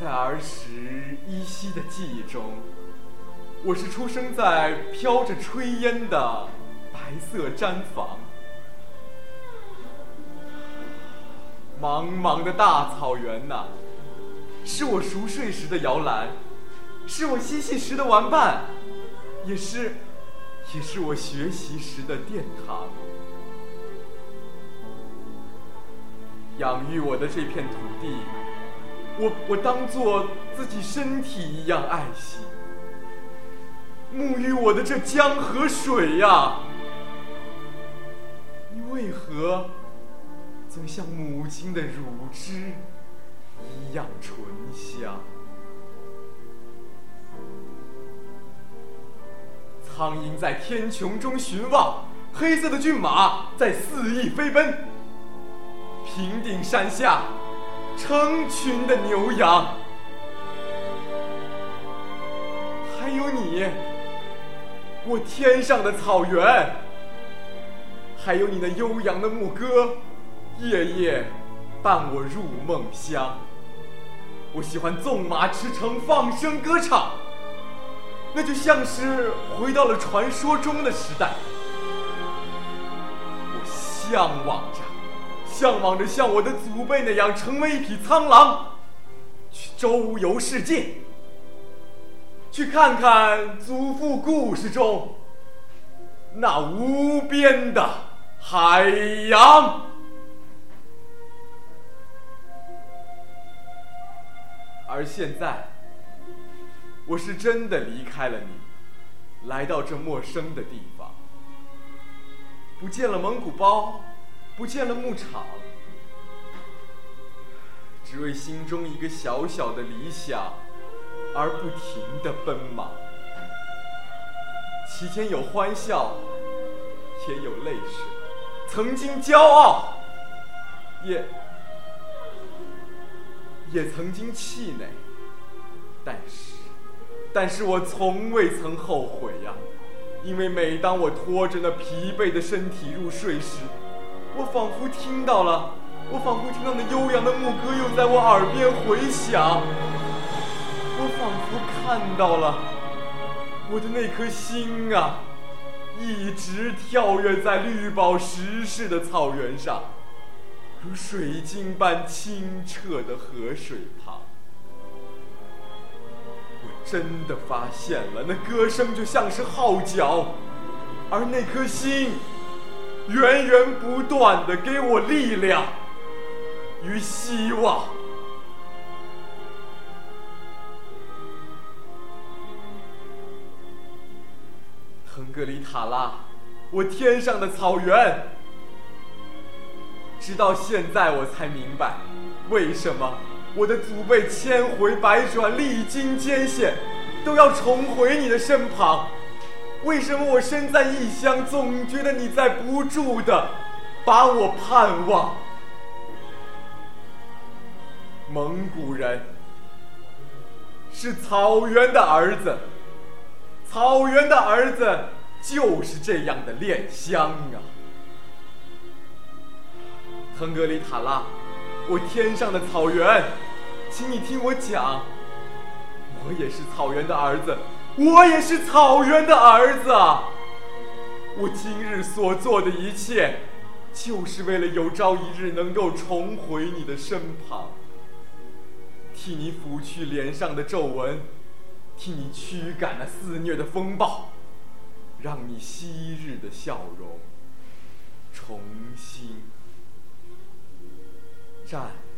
在儿时依稀的记忆中，我是出生在飘着炊烟的白色毡房。茫茫的大草原呐，是我熟睡时的摇篮，是我嬉戏时的玩伴，也是，也是我学习时的殿堂。养育我的这片土地，我我当做自己身体一样爱惜；沐浴我的这江河水呀，你为何？总像母亲的乳汁一样醇香。苍鹰在天穹中寻望，黑色的骏马在肆意飞奔。平顶山下，成群的牛羊，还有你，我天上的草原，还有你那悠扬的牧歌。夜夜伴我入梦乡。我喜欢纵马驰骋，放声歌唱，那就像是回到了传说中的时代。我向往着，向往着像我的祖辈那样成为一匹苍狼，去周游世界，去看看祖父故事中那无边的海洋。而现在，我是真的离开了你，来到这陌生的地方，不见了蒙古包，不见了牧场，只为心中一个小小的理想而不停的奔忙，其间有欢笑，也有泪水，曾经骄傲，也。也曾经气馁，但是，但是我从未曾后悔呀，因为每当我拖着那疲惫的身体入睡时，我仿佛听到了，我仿佛听到那悠扬的牧歌又在我耳边回响，我仿佛看到了我的那颗心啊，一直跳跃在绿宝石似的草原上。如水晶般清澈的河水旁，我真的发现了，那歌声就像是号角，而那颗心源源不断的给我力量与希望。腾格里塔拉，我天上的草原。直到现在，我才明白，为什么我的祖辈千回百转、历经艰险，都要重回你的身旁？为什么我身在异乡，总觉得你在不住的把我盼望？蒙古人是草原的儿子，草原的儿子就是这样的恋乡啊！腾格里塔拉，我天上的草原，请你听我讲。我也是草原的儿子，我也是草原的儿子。我今日所做的一切，就是为了有朝一日能够重回你的身旁，替你拂去脸上的皱纹，替你驱赶那肆虐的风暴，让你昔日的笑容重新。站。